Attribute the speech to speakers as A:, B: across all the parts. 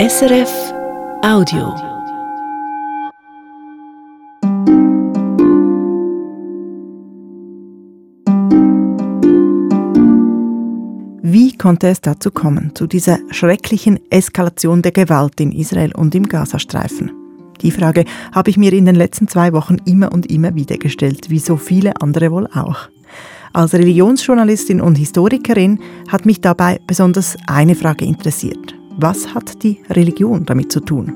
A: SRF Audio. Wie konnte es dazu kommen, zu dieser schrecklichen Eskalation der Gewalt in Israel und im Gazastreifen? Die Frage habe ich mir in den letzten zwei Wochen immer und immer wieder gestellt, wie so viele andere wohl auch. Als Religionsjournalistin und Historikerin hat mich dabei besonders eine Frage interessiert. Was hat die Religion damit zu tun?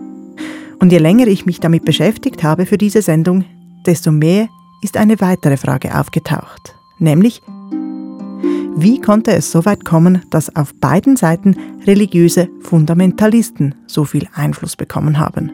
A: Und je länger ich mich damit beschäftigt habe für diese Sendung, desto mehr ist eine weitere Frage aufgetaucht, nämlich wie konnte es so weit kommen, dass auf beiden Seiten religiöse Fundamentalisten so viel Einfluss bekommen haben?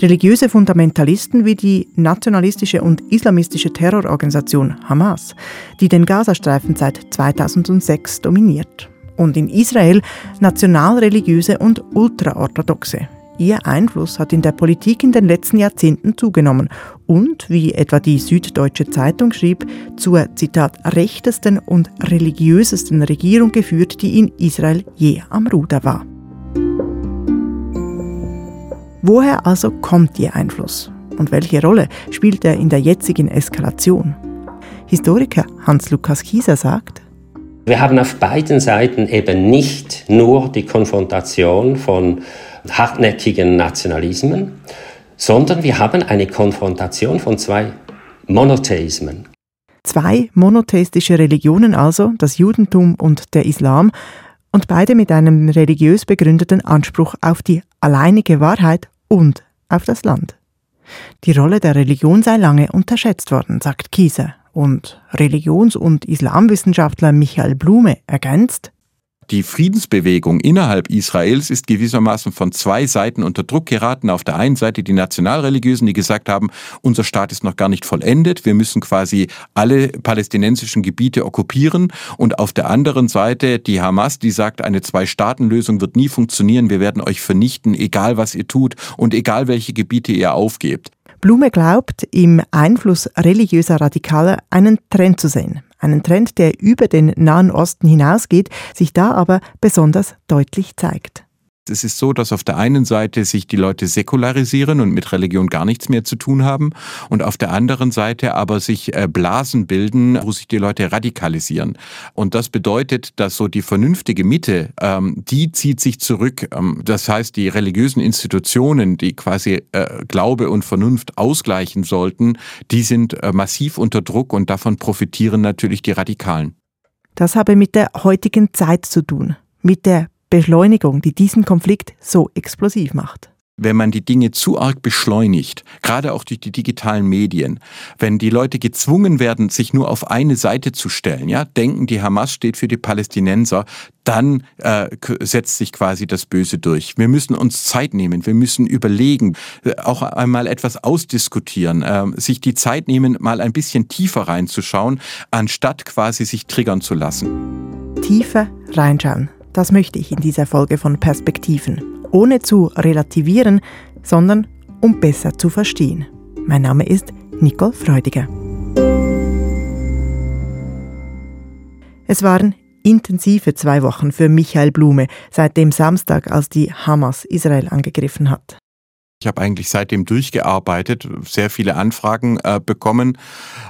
A: Religiöse Fundamentalisten wie die nationalistische und islamistische Terrororganisation Hamas, die den Gazastreifen seit 2006 dominiert. Und in Israel nationalreligiöse und ultraorthodoxe. Ihr Einfluss hat in der Politik in den letzten Jahrzehnten zugenommen und, wie etwa die Süddeutsche Zeitung schrieb, zur Zitat rechtesten und religiösesten Regierung geführt, die in Israel je am Ruder war. Woher also kommt Ihr Einfluss? Und welche Rolle spielt er in der jetzigen Eskalation? Historiker Hans-Lukas Kieser sagt,
B: wir haben auf beiden Seiten eben nicht nur die Konfrontation von hartnäckigen Nationalismen, sondern wir haben eine Konfrontation von zwei Monotheismen.
A: Zwei monotheistische Religionen also, das Judentum und der Islam, und beide mit einem religiös begründeten Anspruch auf die alleinige Wahrheit und auf das Land. Die Rolle der Religion sei lange unterschätzt worden, sagt Kieser. Und Religions- und Islamwissenschaftler Michael Blume ergänzt,
C: die Friedensbewegung innerhalb Israels ist gewissermaßen von zwei Seiten unter Druck geraten. Auf der einen Seite die Nationalreligiösen, die gesagt haben, unser Staat ist noch gar nicht vollendet, wir müssen quasi alle palästinensischen Gebiete okkupieren. Und auf der anderen Seite die Hamas, die sagt, eine Zwei-Staaten-Lösung wird nie funktionieren, wir werden euch vernichten, egal was ihr tut und egal welche Gebiete ihr aufgebt.
A: Blume glaubt, im Einfluss religiöser Radikaler einen Trend zu sehen. Einen Trend, der über den Nahen Osten hinausgeht, sich da aber besonders deutlich zeigt.
C: Es ist so, dass auf der einen Seite sich die Leute säkularisieren und mit Religion gar nichts mehr zu tun haben und auf der anderen Seite aber sich äh, Blasen bilden, wo sich die Leute radikalisieren. Und das bedeutet, dass so die vernünftige Mitte, ähm, die zieht sich zurück. Ähm, das heißt, die religiösen Institutionen, die quasi äh, Glaube und Vernunft ausgleichen sollten, die sind äh, massiv unter Druck und davon profitieren natürlich die Radikalen.
A: Das habe mit der heutigen Zeit zu tun, mit der Beschleunigung, die diesen Konflikt so explosiv macht
C: wenn man die Dinge zu arg beschleunigt, gerade auch durch die digitalen Medien, wenn die Leute gezwungen werden, sich nur auf eine Seite zu stellen, ja, denken, die Hamas steht für die Palästinenser, dann äh, setzt sich quasi das Böse durch. Wir müssen uns Zeit nehmen, wir müssen überlegen, äh, auch einmal etwas ausdiskutieren, äh, sich die Zeit nehmen, mal ein bisschen tiefer reinzuschauen, anstatt quasi sich triggern zu lassen.
A: Tiefer reinschauen. Das möchte ich in dieser Folge von Perspektiven, ohne zu relativieren, sondern um besser zu verstehen. Mein Name ist Nicole Freudiger. Es waren intensive zwei Wochen für Michael Blume seit dem Samstag, als die Hamas Israel angegriffen hat.
C: Ich habe eigentlich seitdem durchgearbeitet, sehr viele Anfragen äh, bekommen.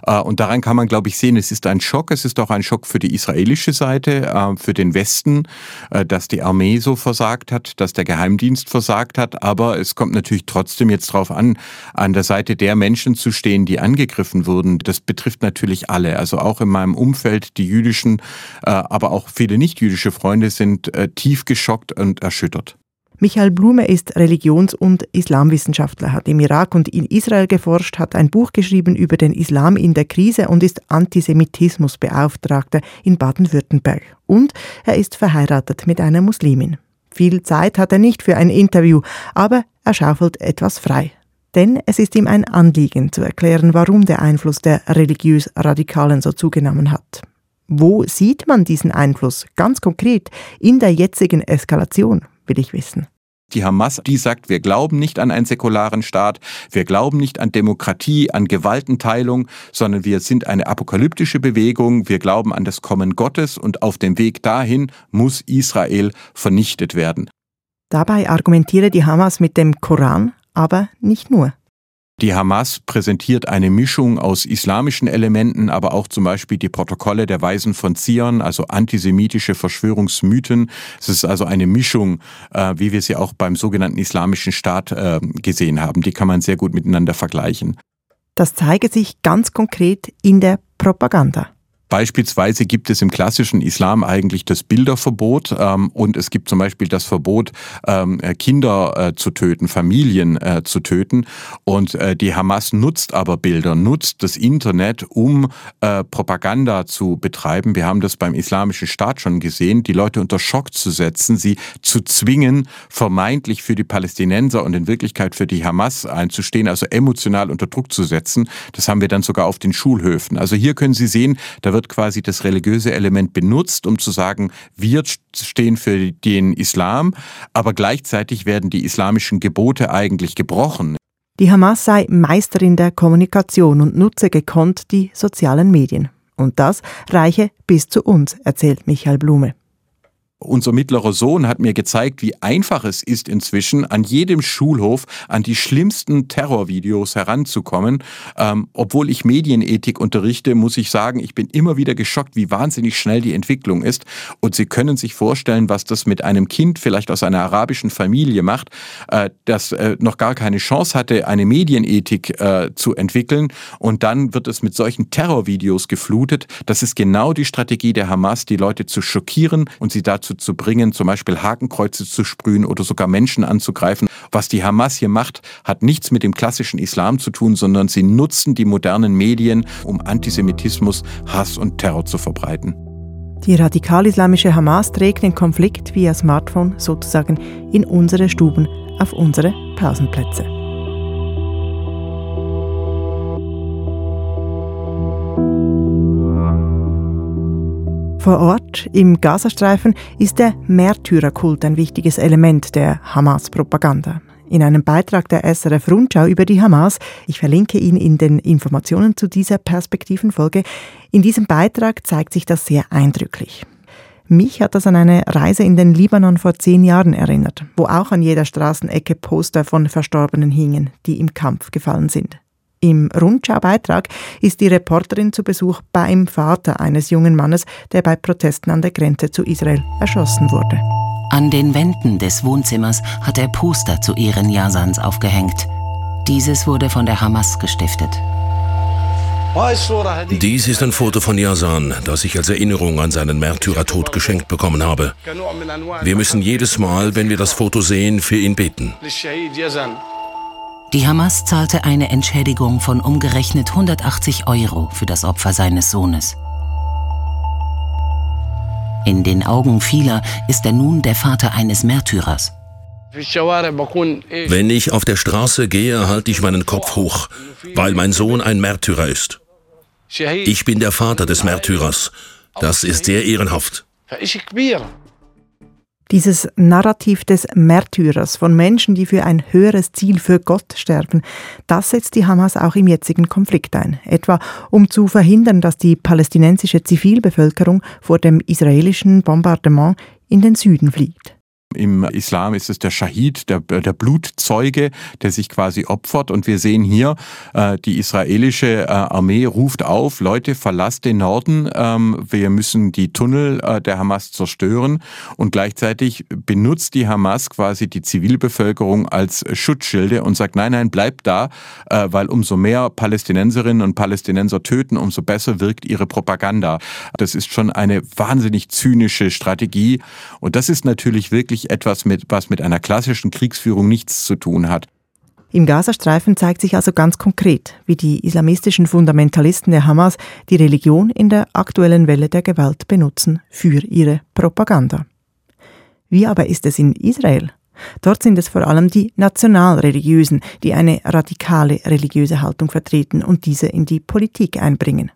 C: Äh, und daran kann man, glaube ich, sehen, es ist ein Schock. Es ist auch ein Schock für die israelische Seite, äh, für den Westen, äh, dass die Armee so versagt hat, dass der Geheimdienst versagt hat. Aber es kommt natürlich trotzdem jetzt darauf an, an der Seite der Menschen zu stehen, die angegriffen wurden. Das betrifft natürlich alle. Also auch in meinem Umfeld, die jüdischen, äh, aber auch viele nicht-jüdische Freunde sind äh, tief geschockt und erschüttert.
A: Michael Blume ist Religions- und Islamwissenschaftler, hat im Irak und in Israel geforscht, hat ein Buch geschrieben über den Islam in der Krise und ist Antisemitismusbeauftragter in Baden-Württemberg. Und er ist verheiratet mit einer Muslimin. Viel Zeit hat er nicht für ein Interview, aber er schaufelt etwas frei. Denn es ist ihm ein Anliegen zu erklären, warum der Einfluss der religiös Radikalen so zugenommen hat. Wo sieht man diesen Einfluss ganz konkret in der jetzigen Eskalation, will ich wissen.
C: Die Hamas, die sagt, wir glauben nicht an einen säkularen Staat, wir glauben nicht an Demokratie, an Gewaltenteilung, sondern wir sind eine apokalyptische Bewegung, wir glauben an das Kommen Gottes und auf dem Weg dahin muss Israel vernichtet werden.
A: Dabei argumentiere die Hamas mit dem Koran, aber nicht nur.
C: Die Hamas präsentiert eine Mischung aus islamischen Elementen, aber auch zum Beispiel die Protokolle der Weisen von Zion, also antisemitische Verschwörungsmythen. Es ist also eine Mischung, äh, wie wir sie auch beim sogenannten Islamischen Staat äh, gesehen haben. Die kann man sehr gut miteinander vergleichen.
A: Das zeige sich ganz konkret in der Propaganda.
C: Beispielsweise gibt es im klassischen Islam eigentlich das Bilderverbot ähm, und es gibt zum Beispiel das Verbot, ähm, Kinder äh, zu töten, Familien äh, zu töten. Und äh, die Hamas nutzt aber Bilder, nutzt das Internet, um äh, Propaganda zu betreiben. Wir haben das beim Islamischen Staat schon gesehen, die Leute unter Schock zu setzen, sie zu zwingen, vermeintlich für die Palästinenser und in Wirklichkeit für die Hamas einzustehen, also emotional unter Druck zu setzen. Das haben wir dann sogar auf den Schulhöfen. Also hier können Sie sehen, da wird wird quasi das religiöse Element benutzt, um zu sagen, wir stehen für den Islam, aber gleichzeitig werden die islamischen Gebote eigentlich gebrochen.
A: Die Hamas sei Meisterin der Kommunikation und nutze gekonnt die sozialen Medien. Und das reiche bis zu uns, erzählt Michael Blume.
C: Unser mittlerer Sohn hat mir gezeigt, wie einfach es ist inzwischen, an jedem Schulhof an die schlimmsten Terrorvideos heranzukommen. Ähm, obwohl ich Medienethik unterrichte, muss ich sagen, ich bin immer wieder geschockt, wie wahnsinnig schnell die Entwicklung ist. Und Sie können sich vorstellen, was das mit einem Kind vielleicht aus einer arabischen Familie macht, äh, das äh, noch gar keine Chance hatte, eine Medienethik äh, zu entwickeln. Und dann wird es mit solchen Terrorvideos geflutet. Das ist genau die Strategie der Hamas, die Leute zu schockieren und sie dazu dazu zu bringen, zum Beispiel Hakenkreuze zu sprühen oder sogar Menschen anzugreifen. Was die Hamas hier macht, hat nichts mit dem klassischen Islam zu tun, sondern sie nutzen die modernen Medien, um Antisemitismus, Hass und Terror zu verbreiten.
A: Die radikal-islamische Hamas trägt den Konflikt via Smartphone sozusagen in unsere Stuben auf unsere Pausenplätze. Vor Ort im Gazastreifen ist der Märtyrerkult ein wichtiges Element der Hamas-Propaganda. In einem Beitrag der SRF Rundschau über die Hamas, ich verlinke ihn in den Informationen zu dieser Perspektivenfolge, in diesem Beitrag zeigt sich das sehr eindrücklich. Mich hat das an eine Reise in den Libanon vor zehn Jahren erinnert, wo auch an jeder Straßenecke Poster von Verstorbenen hingen, die im Kampf gefallen sind. Im Rundschau-Beitrag ist die Reporterin zu Besuch beim Vater eines jungen Mannes, der bei Protesten an der Grenze zu Israel erschossen wurde.
D: An den Wänden des Wohnzimmers hat er Poster zu Ehren Jasans aufgehängt. Dieses wurde von der Hamas gestiftet.
E: Dies ist ein Foto von Yasan, das ich als Erinnerung an seinen Märtyrertod geschenkt bekommen habe. Wir müssen jedes Mal, wenn wir das Foto sehen, für ihn beten.
D: Die Hamas zahlte eine Entschädigung von umgerechnet 180 Euro für das Opfer seines Sohnes. In den Augen vieler ist er nun der Vater eines Märtyrers.
E: Wenn ich auf der Straße gehe, halte ich meinen Kopf hoch, weil mein Sohn ein Märtyrer ist. Ich bin der Vater des Märtyrers. Das ist sehr ehrenhaft.
A: Dieses Narrativ des Märtyrers von Menschen, die für ein höheres Ziel, für Gott sterben, das setzt die Hamas auch im jetzigen Konflikt ein. Etwa um zu verhindern, dass die palästinensische Zivilbevölkerung vor dem israelischen Bombardement in den Süden fliegt.
C: Im Islam ist es der Shahid, der, der Blutzeuge, der sich quasi opfert. Und wir sehen hier, äh, die israelische äh, Armee ruft auf, Leute, verlasst den Norden, ähm, wir müssen die Tunnel äh, der Hamas zerstören. Und gleichzeitig benutzt die Hamas quasi die Zivilbevölkerung als Schutzschilde und sagt, nein, nein, bleibt da, weil umso mehr Palästinenserinnen und Palästinenser töten, umso besser wirkt ihre Propaganda. Das ist schon eine wahnsinnig zynische Strategie. Und das ist natürlich wirklich etwas mit, was mit einer klassischen Kriegsführung nichts zu tun hat.
A: Im Gazastreifen zeigt sich also ganz konkret, wie die islamistischen Fundamentalisten der Hamas die Religion in der aktuellen Welle der Gewalt benutzen für ihre Propaganda. Wie aber ist es in Israel? Dort sind es vor allem die Nationalreligiösen, die eine radikale religiöse Haltung vertreten und diese in die Politik einbringen.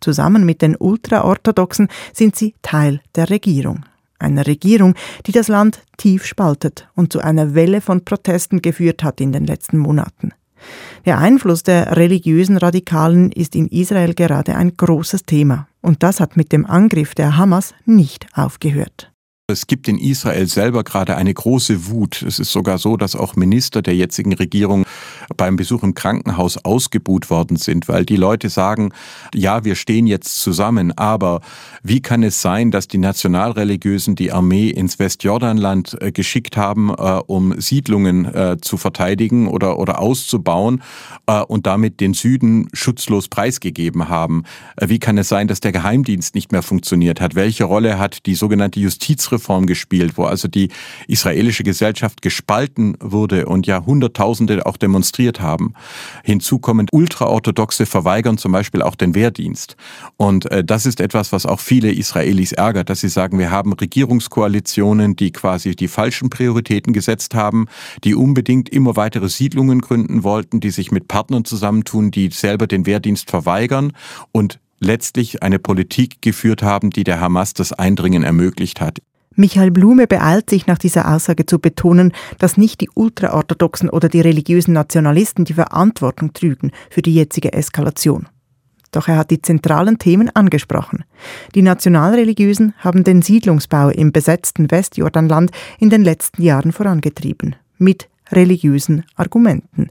A: Zusammen mit den Ultraorthodoxen sind sie Teil der Regierung einer Regierung, die das Land tief spaltet und zu einer Welle von Protesten geführt hat in den letzten Monaten. Der Einfluss der religiösen Radikalen ist in Israel gerade ein großes Thema, und das hat mit dem Angriff der Hamas nicht aufgehört.
C: Es gibt in Israel selber gerade eine große Wut. Es ist sogar so, dass auch Minister der jetzigen Regierung beim Besuch im Krankenhaus ausgebuht worden sind, weil die Leute sagen, ja, wir stehen jetzt zusammen, aber wie kann es sein, dass die Nationalreligiösen die Armee ins Westjordanland äh, geschickt haben, äh, um Siedlungen äh, zu verteidigen oder, oder auszubauen und damit den Süden schutzlos preisgegeben haben? Wie kann es sein, dass der Geheimdienst nicht mehr funktioniert hat? Welche Rolle hat die sogenannte Justizreform gespielt, wo also die israelische Gesellschaft gespalten wurde und ja Hunderttausende auch demonstriert haben? Hinzu kommen Ultraorthodoxe verweigern zum Beispiel auch den Wehrdienst. Und das ist etwas, was auch viele Israelis ärgert, dass sie sagen, wir haben Regierungskoalitionen, die quasi die falschen Prioritäten gesetzt haben, die unbedingt immer weitere Siedlungen gründen wollten, die sich mit Partnern zusammentun, die selber den Wehrdienst verweigern und letztlich eine Politik geführt haben, die der Hamas das Eindringen ermöglicht hat.
A: Michael Blume beeilt sich nach dieser Aussage zu betonen, dass nicht die Ultraorthodoxen oder die religiösen Nationalisten die Verantwortung trügen für die jetzige Eskalation. Doch er hat die zentralen Themen angesprochen. Die Nationalreligiösen haben den Siedlungsbau im besetzten Westjordanland in den letzten Jahren vorangetrieben. Mit religiösen Argumenten.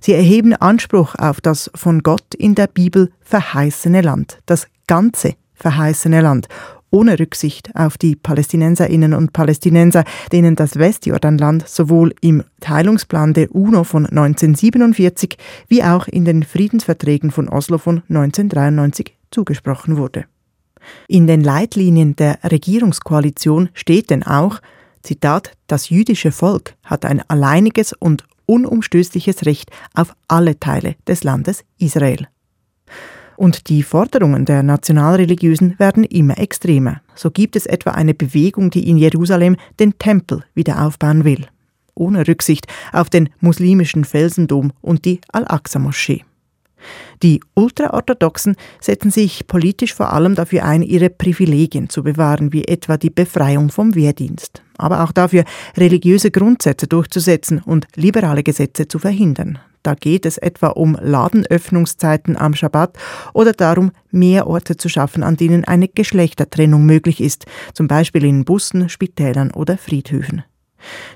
A: Sie erheben Anspruch auf das von Gott in der Bibel verheißene Land, das ganze verheißene Land ohne Rücksicht auf die Palästinenserinnen und Palästinenser, denen das Westjordanland sowohl im Teilungsplan der UNO von 1947 wie auch in den Friedensverträgen von Oslo von 1993 zugesprochen wurde. In den Leitlinien der Regierungskoalition steht denn auch, Zitat, das jüdische Volk hat ein alleiniges und unumstößliches Recht auf alle Teile des Landes Israel. Und die Forderungen der Nationalreligiösen werden immer extremer. So gibt es etwa eine Bewegung, die in Jerusalem den Tempel wieder aufbauen will, ohne Rücksicht auf den muslimischen Felsendom und die Al-Aqsa-Moschee. Die Ultraorthodoxen setzen sich politisch vor allem dafür ein, ihre Privilegien zu bewahren, wie etwa die Befreiung vom Wehrdienst, aber auch dafür, religiöse Grundsätze durchzusetzen und liberale Gesetze zu verhindern. Da geht es etwa um Ladenöffnungszeiten am Schabbat oder darum, mehr Orte zu schaffen, an denen eine Geschlechtertrennung möglich ist, zum Beispiel in Bussen, Spitälern oder Friedhöfen.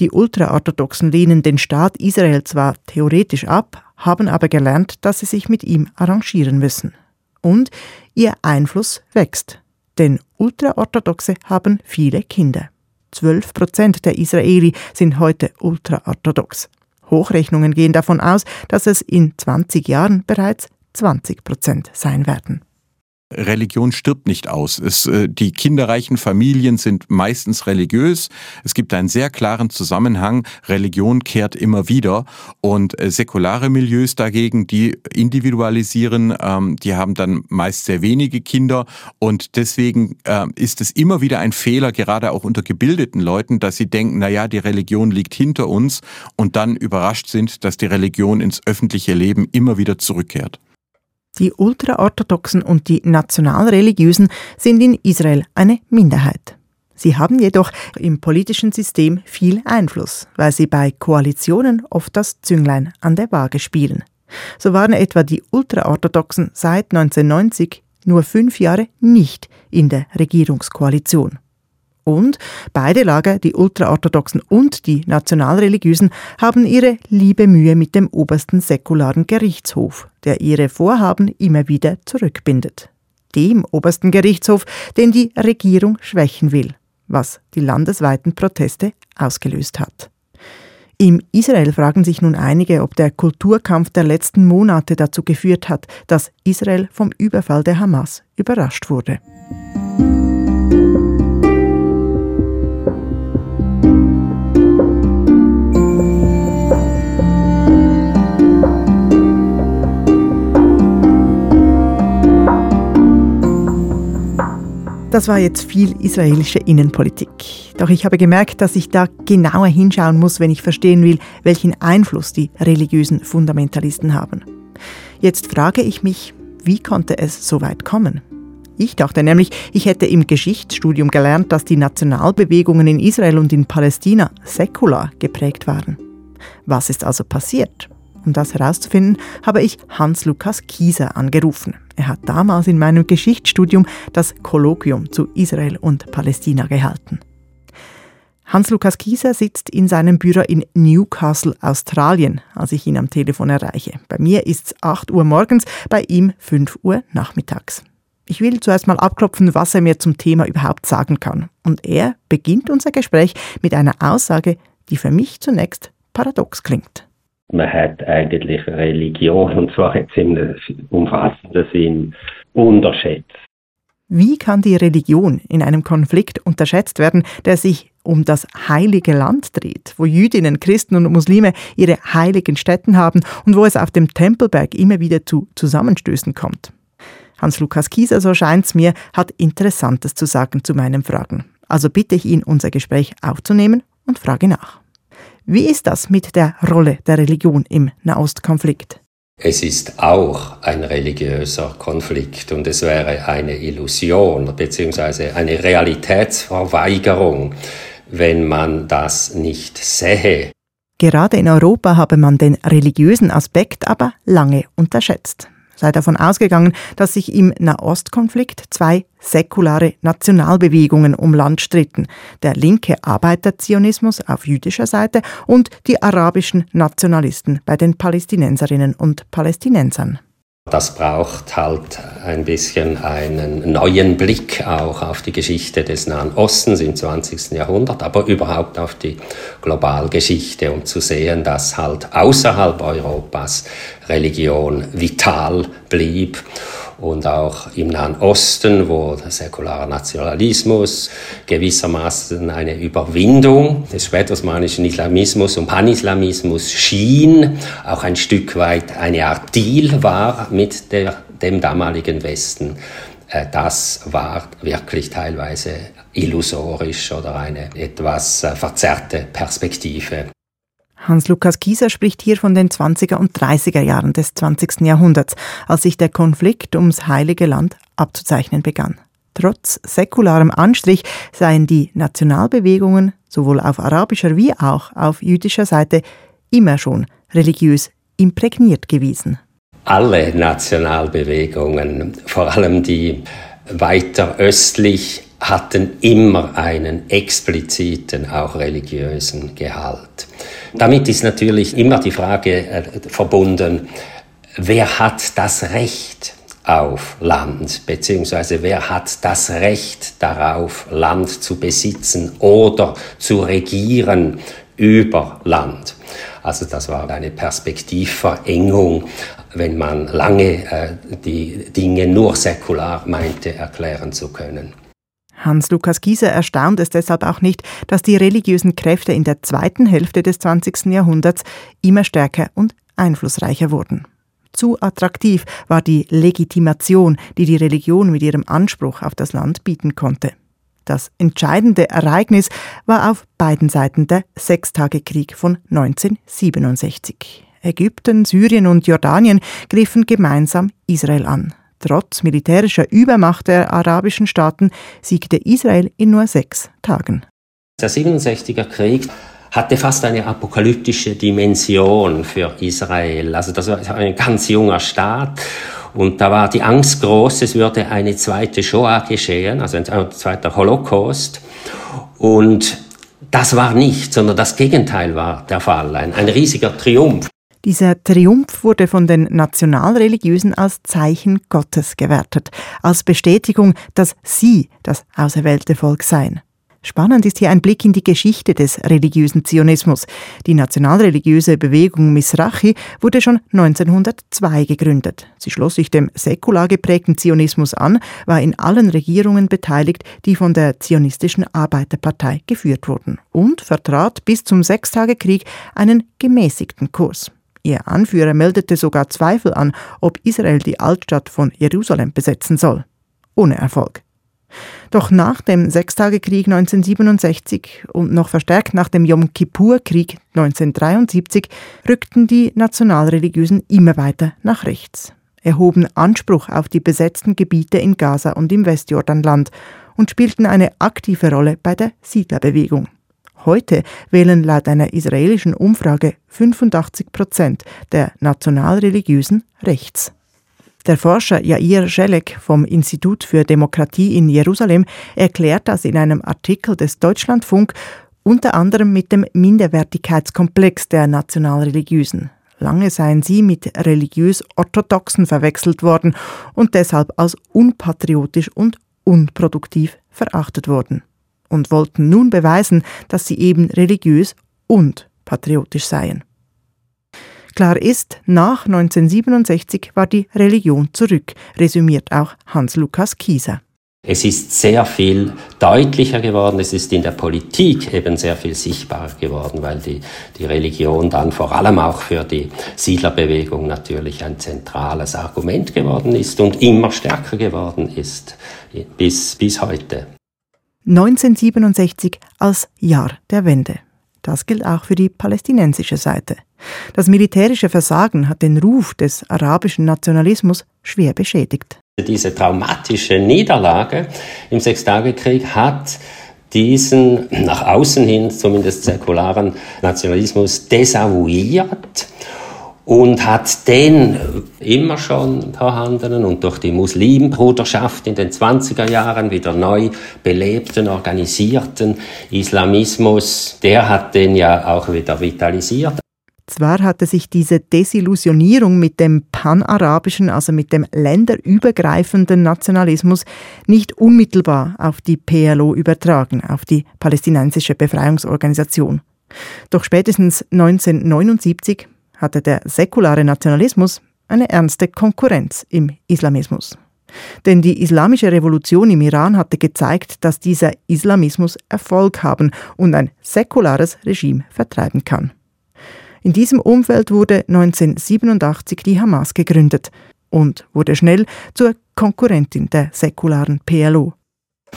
A: Die Ultraorthodoxen lehnen den Staat Israel zwar theoretisch ab, haben aber gelernt, dass sie sich mit ihm arrangieren müssen. Und ihr Einfluss wächst. Denn Ultraorthodoxe haben viele Kinder. 12 Prozent der Israeli sind heute ultraorthodox. Hochrechnungen gehen davon aus, dass es in 20 Jahren bereits 20 Prozent sein werden.
C: Religion stirbt nicht aus. Es, äh, die kinderreichen Familien sind meistens religiös. Es gibt einen sehr klaren Zusammenhang. Religion kehrt immer wieder. Und äh, säkulare Milieus dagegen, die individualisieren, ähm, die haben dann meist sehr wenige Kinder. Und deswegen äh, ist es immer wieder ein Fehler, gerade auch unter gebildeten Leuten, dass sie denken, na ja, die Religion liegt hinter uns und dann überrascht sind, dass die Religion ins öffentliche Leben immer wieder zurückkehrt.
A: Die Ultraorthodoxen und die Nationalreligiösen sind in Israel eine Minderheit. Sie haben jedoch im politischen System viel Einfluss, weil sie bei Koalitionen oft das Zünglein an der Waage spielen. So waren etwa die Ultraorthodoxen seit 1990 nur fünf Jahre nicht in der Regierungskoalition. Und beide Lager, die Ultraorthodoxen und die Nationalreligiösen, haben ihre liebe Mühe mit dem obersten säkularen Gerichtshof, der ihre Vorhaben immer wieder zurückbindet. Dem obersten Gerichtshof, den die Regierung schwächen will, was die landesweiten Proteste ausgelöst hat. Im Israel fragen sich nun einige, ob der Kulturkampf der letzten Monate dazu geführt hat, dass Israel vom Überfall der Hamas überrascht wurde. Das war jetzt viel israelische Innenpolitik. Doch ich habe gemerkt, dass ich da genauer hinschauen muss, wenn ich verstehen will, welchen Einfluss die religiösen Fundamentalisten haben. Jetzt frage ich mich, wie konnte es so weit kommen? Ich dachte nämlich, ich hätte im Geschichtsstudium gelernt, dass die Nationalbewegungen in Israel und in Palästina säkular geprägt waren. Was ist also passiert? Um das herauszufinden, habe ich Hans-Lukas Kieser angerufen. Er hat damals in meinem Geschichtsstudium das Kolloquium zu Israel und Palästina gehalten. Hans-Lukas Kieser sitzt in seinem Büro in Newcastle, Australien, als ich ihn am Telefon erreiche. Bei mir ist es 8 Uhr morgens, bei ihm 5 Uhr nachmittags. Ich will zuerst mal abklopfen, was er mir zum Thema überhaupt sagen kann. Und er beginnt unser Gespräch mit einer Aussage, die für mich zunächst paradox klingt.
B: Man hat eigentlich Religion, und zwar jetzt im umfassenden Sinn, unterschätzt.
A: Wie kann die Religion in einem Konflikt unterschätzt werden, der sich um das heilige Land dreht, wo Jüdinnen, Christen und Muslime ihre heiligen Stätten haben und wo es auf dem Tempelberg immer wieder zu Zusammenstößen kommt? Hans-Lukas Kieser, so scheint's mir, hat Interessantes zu sagen zu meinen Fragen. Also bitte ich ihn, unser Gespräch aufzunehmen und frage nach. Wie ist das mit der Rolle der Religion im Nahostkonflikt?
B: Es ist auch ein religiöser Konflikt und es wäre eine Illusion bzw. eine Realitätsverweigerung, wenn man das nicht sähe.
A: Gerade in Europa habe man den religiösen Aspekt aber lange unterschätzt sei davon ausgegangen, dass sich im Nahostkonflikt zwei säkulare Nationalbewegungen um Land stritten, der linke Arbeiterzionismus auf jüdischer Seite und die arabischen Nationalisten bei den Palästinenserinnen und Palästinensern.
B: Das braucht halt ein bisschen einen neuen Blick auch auf die Geschichte des Nahen Ostens im 20. Jahrhundert, aber überhaupt auf die Globalgeschichte, um zu sehen, dass halt außerhalb Europas Religion vital blieb und auch im Nahen Osten, wo der säkulare Nationalismus gewissermaßen eine Überwindung des spätosmanischen Islamismus und Panislamismus schien, auch ein Stück weit eine Art Deal war mit der, dem damaligen Westen. Äh, das war wirklich teilweise illusorisch oder eine etwas äh, verzerrte Perspektive.
A: Hans-Lukas Kieser spricht hier von den 20er und 30er Jahren des 20. Jahrhunderts, als sich der Konflikt ums Heilige Land abzuzeichnen begann. Trotz säkularem Anstrich seien die Nationalbewegungen sowohl auf arabischer wie auch auf jüdischer Seite immer schon religiös imprägniert gewesen.
B: Alle Nationalbewegungen, vor allem die weiter östlich hatten immer einen expliziten, auch religiösen Gehalt. Damit ist natürlich immer die Frage äh, verbunden, wer hat das Recht auf Land, beziehungsweise wer hat das Recht darauf, Land zu besitzen oder zu regieren über Land. Also das war eine Perspektivverengung, wenn man lange äh, die Dinge nur säkular meinte erklären zu können.
A: Hans-Lukas Gieser erstaunt es deshalb auch nicht, dass die religiösen Kräfte in der zweiten Hälfte des 20. Jahrhunderts immer stärker und einflussreicher wurden. Zu attraktiv war die Legitimation, die die Religion mit ihrem Anspruch auf das Land bieten konnte. Das entscheidende Ereignis war auf beiden Seiten der Sechstagekrieg von 1967. Ägypten, Syrien und Jordanien griffen gemeinsam Israel an. Trotz militärischer Übermacht der arabischen Staaten siegte Israel in nur sechs Tagen.
B: Der 67er Krieg hatte fast eine apokalyptische Dimension für Israel. Also das war ein ganz junger Staat und da war die Angst groß, es würde eine zweite Shoah geschehen, also ein zweiter Holocaust. Und das war nicht, sondern das Gegenteil war der Fall, ein, ein riesiger Triumph.
A: Dieser Triumph wurde von den Nationalreligiösen als Zeichen Gottes gewertet, als Bestätigung, dass sie das auserwählte Volk seien. Spannend ist hier ein Blick in die Geschichte des religiösen Zionismus. Die nationalreligiöse Bewegung Misrachi wurde schon 1902 gegründet. Sie schloss sich dem säkular geprägten Zionismus an, war in allen Regierungen beteiligt, die von der zionistischen Arbeiterpartei geführt wurden und vertrat bis zum Sechstagekrieg einen gemäßigten Kurs. Ihr Anführer meldete sogar Zweifel an, ob Israel die Altstadt von Jerusalem besetzen soll. Ohne Erfolg. Doch nach dem Sechstagekrieg 1967 und noch verstärkt nach dem Yom Kippur-Krieg 1973 rückten die Nationalreligiösen immer weiter nach rechts, erhoben Anspruch auf die besetzten Gebiete in Gaza und im Westjordanland und spielten eine aktive Rolle bei der Siedlerbewegung. Heute wählen laut einer israelischen Umfrage 85 Prozent der Nationalreligiösen rechts. Der Forscher Yair Jelek vom Institut für Demokratie in Jerusalem erklärt das in einem Artikel des Deutschlandfunk unter anderem mit dem Minderwertigkeitskomplex der Nationalreligiösen. Lange seien sie mit religiös-orthodoxen verwechselt worden und deshalb als unpatriotisch und unproduktiv verachtet worden und wollten nun beweisen, dass sie eben religiös und patriotisch seien. Klar ist, nach 1967 war die Religion zurück, resümiert auch Hans-Lukas Kieser.
B: Es ist sehr viel deutlicher geworden, es ist in der Politik eben sehr viel sichtbarer geworden, weil die, die Religion dann vor allem auch für die Siedlerbewegung natürlich ein zentrales Argument geworden ist und immer stärker geworden ist bis, bis heute.
A: 1967 als Jahr der Wende. Das gilt auch für die palästinensische Seite. Das militärische Versagen hat den Ruf des arabischen Nationalismus schwer beschädigt.
B: Diese traumatische Niederlage im Sechstagekrieg hat diesen nach außen hin zumindest säkularen Nationalismus desavouiert und hat den immer schon vorhandenen und durch die Muslimbruderschaft in den 20er Jahren wieder neu belebten, organisierten Islamismus, der hat den ja auch wieder vitalisiert.
A: Zwar hatte sich diese Desillusionierung mit dem panarabischen, also mit dem länderübergreifenden Nationalismus nicht unmittelbar auf die PLO übertragen, auf die palästinensische Befreiungsorganisation. Doch spätestens 1979 hatte der säkulare Nationalismus eine ernste Konkurrenz im Islamismus. Denn die islamische Revolution im Iran hatte gezeigt, dass dieser Islamismus Erfolg haben und ein säkulares Regime vertreiben kann. In diesem Umfeld wurde 1987 die Hamas gegründet und wurde schnell zur Konkurrentin der säkularen PLO.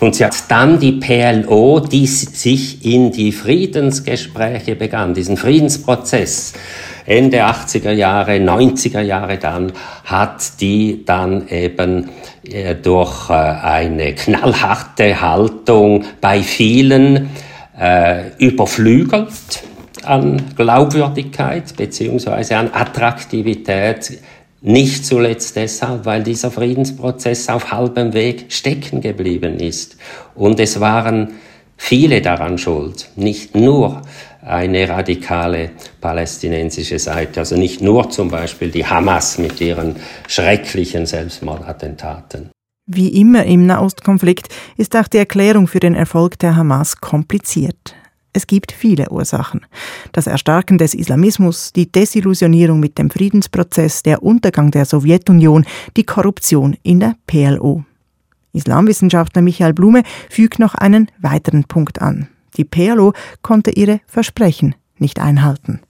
B: Und sie hat dann die PLO, die sich in die Friedensgespräche begann, diesen Friedensprozess, Ende 80er Jahre, 90er Jahre dann, hat die dann eben äh, durch äh, eine knallharte Haltung bei vielen äh, überflügelt an Glaubwürdigkeit beziehungsweise an Attraktivität nicht zuletzt deshalb, weil dieser Friedensprozess auf halbem Weg stecken geblieben ist. Und es waren viele daran schuld, nicht nur eine radikale palästinensische Seite, also nicht nur zum Beispiel die Hamas mit ihren schrecklichen Selbstmordattentaten.
A: Wie immer im Nahostkonflikt ist auch die Erklärung für den Erfolg der Hamas kompliziert. Es gibt viele Ursachen. Das Erstarken des Islamismus, die Desillusionierung mit dem Friedensprozess, der Untergang der Sowjetunion, die Korruption in der PLO. Islamwissenschaftler Michael Blume fügt noch einen weiteren Punkt an. Die PLO konnte ihre Versprechen nicht einhalten.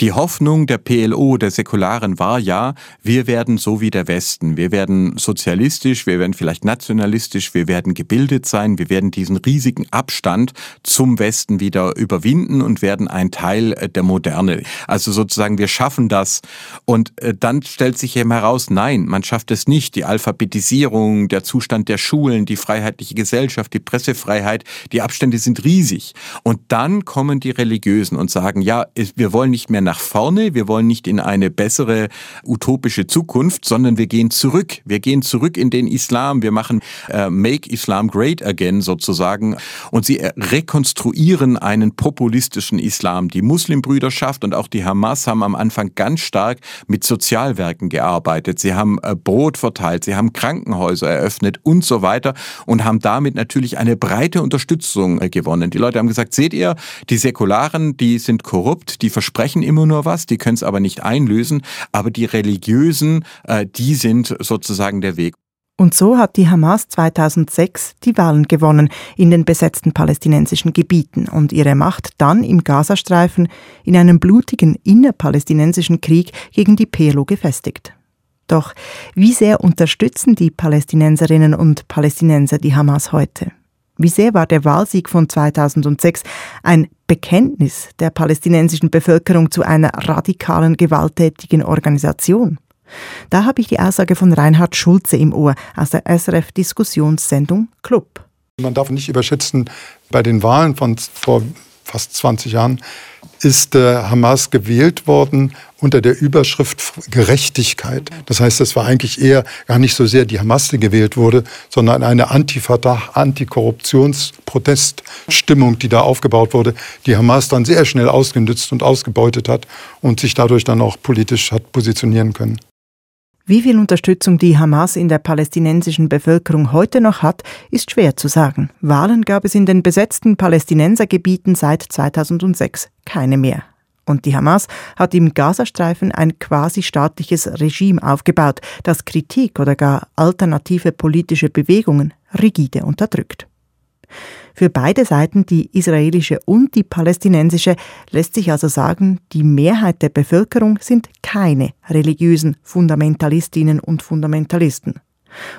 C: Die Hoffnung der PLO, der Säkularen, war ja, wir werden so wie der Westen. Wir werden sozialistisch, wir werden vielleicht nationalistisch, wir werden gebildet sein, wir werden diesen riesigen Abstand zum Westen wieder überwinden und werden ein Teil der Moderne. Also sozusagen, wir schaffen das. Und äh, dann stellt sich eben heraus, nein, man schafft es nicht. Die Alphabetisierung, der Zustand der Schulen, die freiheitliche Gesellschaft, die Pressefreiheit, die Abstände sind riesig. Und dann kommen die Religiösen und sagen, ja, wir wollen nicht mehr nach vorne, wir wollen nicht in eine bessere utopische Zukunft, sondern wir gehen zurück. Wir gehen zurück in den Islam. Wir machen äh, Make Islam Great Again sozusagen. Und sie rekonstruieren einen populistischen Islam. Die Muslimbrüderschaft und auch die Hamas haben am Anfang ganz stark mit Sozialwerken gearbeitet. Sie haben äh, Brot verteilt, sie haben Krankenhäuser eröffnet und so weiter und haben damit natürlich eine breite Unterstützung äh, gewonnen. Die Leute haben gesagt, seht ihr, die Säkularen, die sind korrupt, die versprechen immer nur was, die können es aber nicht einlösen. Aber die Religiösen, äh, die sind sozusagen der Weg.
A: Und so hat die Hamas 2006 die Wahlen gewonnen in den besetzten palästinensischen Gebieten und ihre Macht dann im Gazastreifen in einem blutigen innerpalästinensischen Krieg gegen die PLO gefestigt. Doch wie sehr unterstützen die Palästinenserinnen und Palästinenser die Hamas heute? Wie sehr war der Wahlsieg von 2006 ein Bekenntnis der palästinensischen Bevölkerung zu einer radikalen, gewalttätigen Organisation? Da habe ich die Aussage von Reinhard Schulze im Ohr aus der SRF-Diskussionssendung Club.
F: Man darf nicht überschätzen, bei den Wahlen von vor fast 20 Jahren, ist äh, Hamas gewählt worden unter der Überschrift Gerechtigkeit. Das heißt, es war eigentlich eher gar nicht so sehr die Hamas, die gewählt wurde, sondern eine Antiverdacht, Antikorruptionsproteststimmung, die da aufgebaut wurde, die Hamas dann sehr schnell ausgenützt und ausgebeutet hat und sich dadurch dann auch politisch hat positionieren können.
A: Wie viel Unterstützung die Hamas in der palästinensischen Bevölkerung heute noch hat, ist schwer zu sagen. Wahlen gab es in den besetzten Palästinensergebieten seit 2006 keine mehr. Und die Hamas hat im Gazastreifen ein quasi staatliches Regime aufgebaut, das Kritik oder gar alternative politische Bewegungen rigide unterdrückt. Für beide Seiten, die israelische und die palästinensische, lässt sich also sagen, die Mehrheit der Bevölkerung sind keine religiösen Fundamentalistinnen und Fundamentalisten.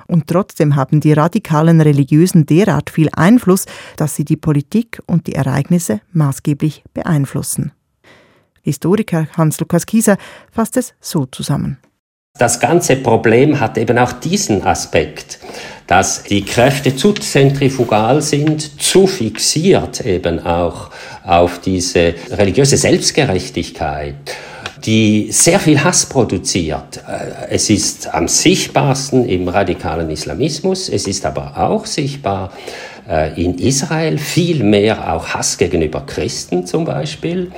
A: Und trotzdem haben die radikalen Religiösen derart viel Einfluss, dass sie die Politik und die Ereignisse maßgeblich beeinflussen. Historiker Hans-Lukas Kieser fasst es so zusammen.
B: Das ganze Problem hat eben auch diesen Aspekt, dass die Kräfte zu zentrifugal sind, zu fixiert eben auch auf diese religiöse Selbstgerechtigkeit die sehr viel Hass produziert. Äh, es ist am sichtbarsten im radikalen Islamismus, es ist aber auch sichtbar äh, in Israel, viel mehr auch Hass gegenüber Christen zum Beispiel.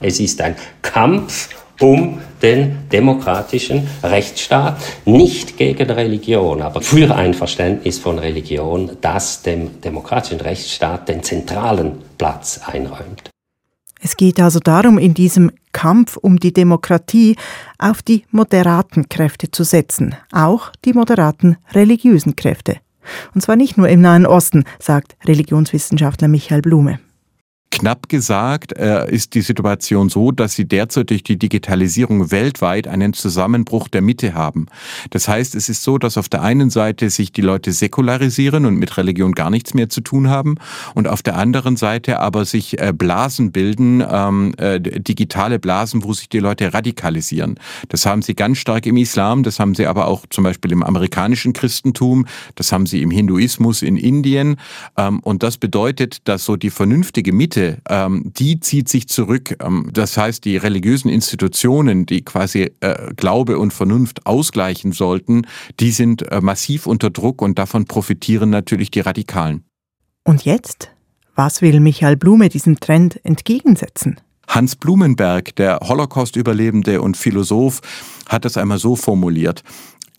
B: Es ist ein Kampf um den demokratischen Rechtsstaat, nicht gegen Religion, aber für ein Verständnis von Religion, das dem demokratischen Rechtsstaat den zentralen Platz einräumt.
A: Es geht also darum, in diesem Kampf um die Demokratie auf die moderaten Kräfte zu setzen, auch die moderaten religiösen Kräfte. Und zwar nicht nur im Nahen Osten, sagt Religionswissenschaftler Michael Blume.
C: Knapp gesagt äh, ist die Situation so, dass sie derzeit durch die Digitalisierung weltweit einen Zusammenbruch der Mitte haben. Das heißt, es ist so, dass auf der einen Seite sich die Leute säkularisieren und mit Religion gar nichts mehr zu tun haben und auf der anderen Seite aber sich äh, Blasen bilden, ähm, äh, digitale Blasen, wo sich die Leute radikalisieren. Das haben sie ganz stark im Islam, das haben sie aber auch zum Beispiel im amerikanischen Christentum, das haben sie im Hinduismus in Indien ähm, und das bedeutet, dass so die vernünftige Mitte Elite, ähm, die zieht sich zurück. Ähm, das heißt, die religiösen Institutionen, die quasi äh, Glaube und Vernunft ausgleichen sollten, die sind äh, massiv unter Druck und davon profitieren natürlich die Radikalen.
A: Und jetzt? Was will Michael Blume diesem Trend entgegensetzen?
C: Hans Blumenberg, der Holocaust-Überlebende und Philosoph, hat das einmal so formuliert.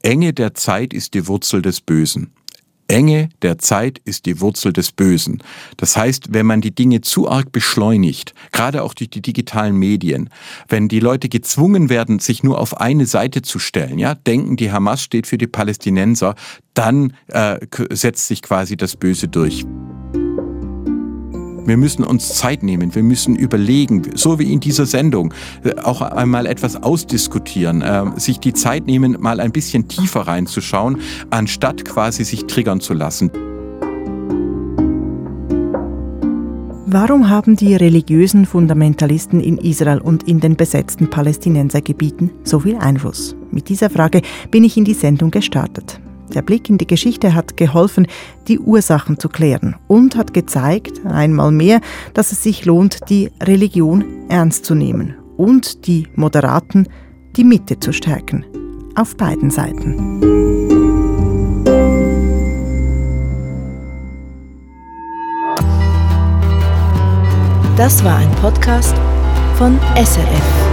C: Enge der Zeit ist die Wurzel des Bösen. Enge der Zeit ist die Wurzel des Bösen. Das heißt, wenn man die Dinge zu arg beschleunigt, gerade auch durch die digitalen Medien, wenn die Leute gezwungen werden, sich nur auf eine Seite zu stellen, ja, denken, die Hamas steht für die Palästinenser, dann äh, setzt sich quasi das Böse durch. Wir müssen uns Zeit nehmen, wir müssen überlegen, so wie in dieser Sendung, äh, auch einmal etwas ausdiskutieren, äh, sich die Zeit nehmen, mal ein bisschen tiefer reinzuschauen, anstatt quasi sich triggern zu lassen.
A: Warum haben die religiösen Fundamentalisten in Israel und in den besetzten Palästinensergebieten so viel Einfluss? Mit dieser Frage bin ich in die Sendung gestartet. Der Blick in die Geschichte hat geholfen, die Ursachen zu klären und hat gezeigt, einmal mehr, dass es sich lohnt, die Religion ernst zu nehmen und die Moderaten, die Mitte zu stärken. Auf beiden Seiten.
G: Das war ein Podcast von SRF.